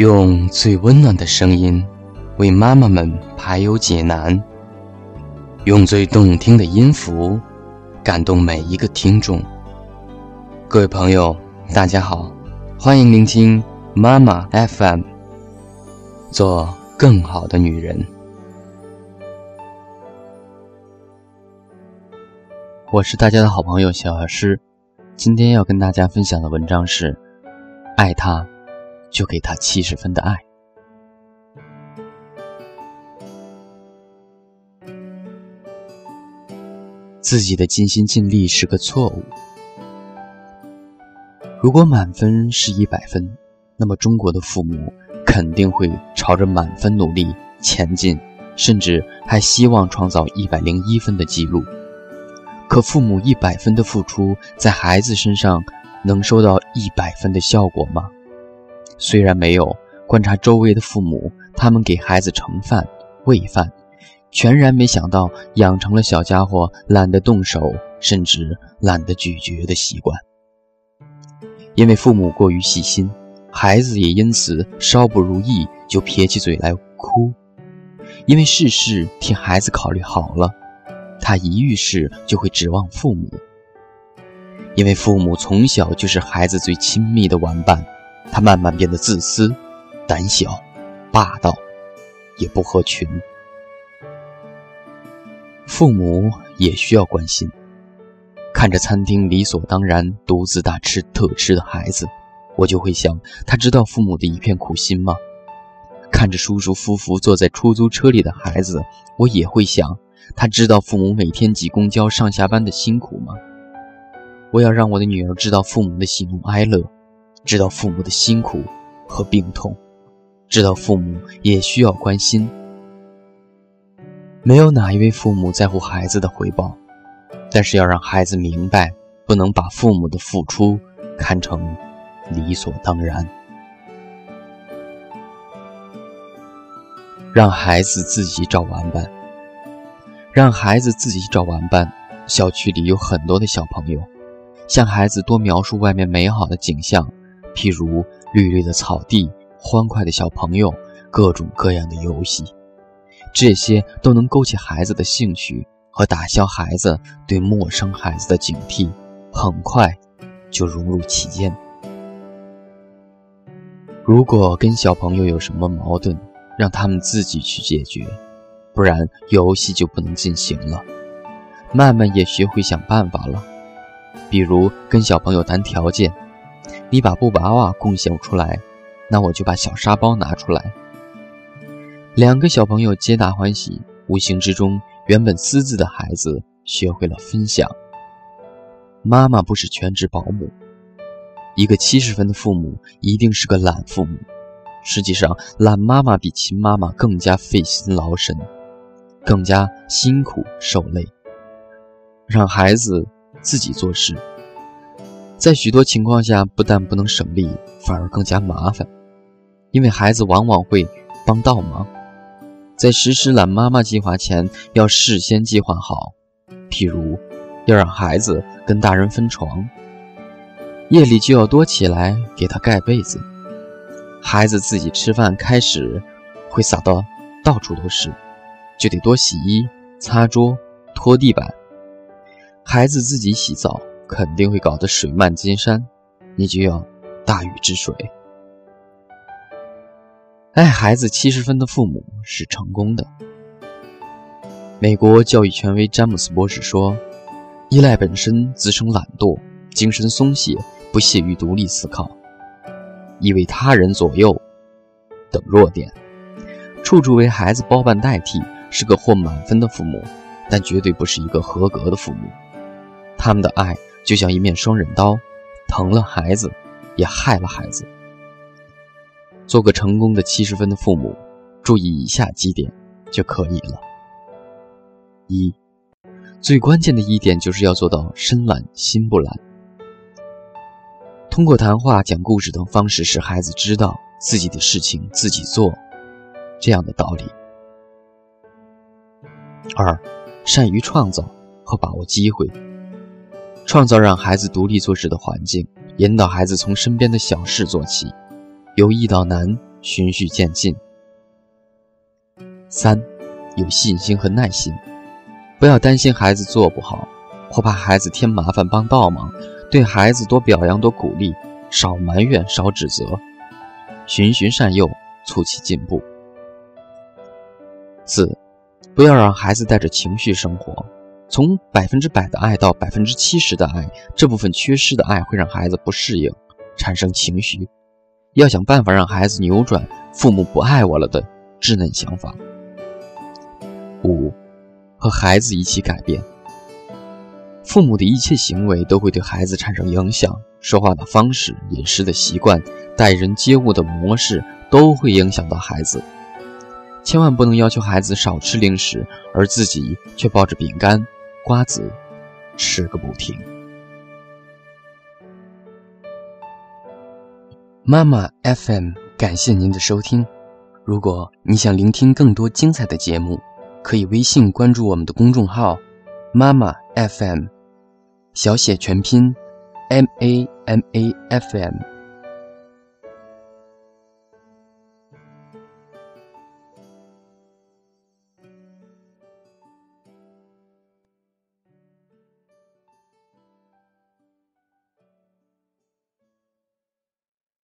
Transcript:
用最温暖的声音，为妈妈们排忧解难；用最动听的音符，感动每一个听众。各位朋友，大家好，欢迎聆听妈妈 FM，做更好的女人。我是大家的好朋友小老师，今天要跟大家分享的文章是：爱他。就给他七十分的爱。自己的尽心尽力是个错误。如果满分是一百分，那么中国的父母肯定会朝着满分努力前进，甚至还希望创造一百零一分的记录。可父母一百分的付出，在孩子身上能收到一百分的效果吗？虽然没有观察周围的父母，他们给孩子盛饭、喂饭，全然没想到养成了小家伙懒得动手，甚至懒得咀嚼的习惯。因为父母过于细心，孩子也因此稍不如意就撇起嘴来哭。因为事事替孩子考虑好了，他一遇事就会指望父母。因为父母从小就是孩子最亲密的玩伴。他慢慢变得自私、胆小、霸道，也不合群。父母也需要关心。看着餐厅理所当然独自大吃特吃的孩子，我就会想：他知道父母的一片苦心吗？看着舒舒服服坐在出租车里的孩子，我也会想：他知道父母每天挤公交上下班的辛苦吗？我要让我的女儿知道父母的喜怒哀乐。知道父母的辛苦和病痛，知道父母也需要关心。没有哪一位父母在乎孩子的回报，但是要让孩子明白，不能把父母的付出看成理所当然。让孩子自己找玩伴，让孩子自己找玩伴。小区里有很多的小朋友，向孩子多描述外面美好的景象。譬如绿绿的草地、欢快的小朋友、各种各样的游戏，这些都能勾起孩子的兴趣和打消孩子对陌生孩子的警惕，很快就融入其间。如果跟小朋友有什么矛盾，让他们自己去解决，不然游戏就不能进行了。慢慢也学会想办法了，比如跟小朋友谈条件。你把布娃娃贡献出来，那我就把小沙包拿出来。两个小朋友皆大欢喜，无形之中，原本私自的孩子学会了分享。妈妈不是全职保姆，一个七十分的父母一定是个懒父母。实际上，懒妈妈比勤妈妈更加费心劳神，更加辛苦受累，让孩子自己做事。在许多情况下，不但不能省力，反而更加麻烦，因为孩子往往会帮倒忙。在实施懒妈妈计划前，要事先计划好，譬如要让孩子跟大人分床，夜里就要多起来给他盖被子。孩子自己吃饭开始会撒到到处都是，就得多洗衣、擦桌、拖地板。孩子自己洗澡。肯定会搞得水漫金山，你就要大禹治水。爱孩子七十分的父母是成功的。美国教育权威詹姆斯博士说：“依赖本身滋生懒惰、精神松懈、不屑于独立思考，以为他人左右等弱点，处处为孩子包办代替，是个获满分的父母，但绝对不是一个合格的父母。他们的爱。”就像一面双刃刀，疼了孩子，也害了孩子。做个成功的七十分的父母，注意以下几点就可以了。一，最关键的一点就是要做到身懒心不懒。通过谈话、讲故事等方式，使孩子知道自己的事情自己做这样的道理。二，善于创造和把握机会。创造让孩子独立做事的环境，引导孩子从身边的小事做起，由易到难，循序渐进。三，有信心和耐心，不要担心孩子做不好，或怕孩子添麻烦帮倒忙，对孩子多表扬多鼓励，少埋怨少指责，循循善诱，促其进步。四，不要让孩子带着情绪生活。从百分之百的爱到百分之七十的爱，这部分缺失的爱会让孩子不适应，产生情绪。要想办法让孩子扭转“父母不爱我了”的稚嫩想法。五，和孩子一起改变。父母的一切行为都会对孩子产生影响，说话的方式、饮食的习惯、待人接物的模式都会影响到孩子。千万不能要求孩子少吃零食，而自己却抱着饼干。瓜子吃个不停。妈妈 FM，感谢您的收听。如果你想聆听更多精彩的节目，可以微信关注我们的公众号“妈妈 FM”，小写全拼 “M A M A F M”。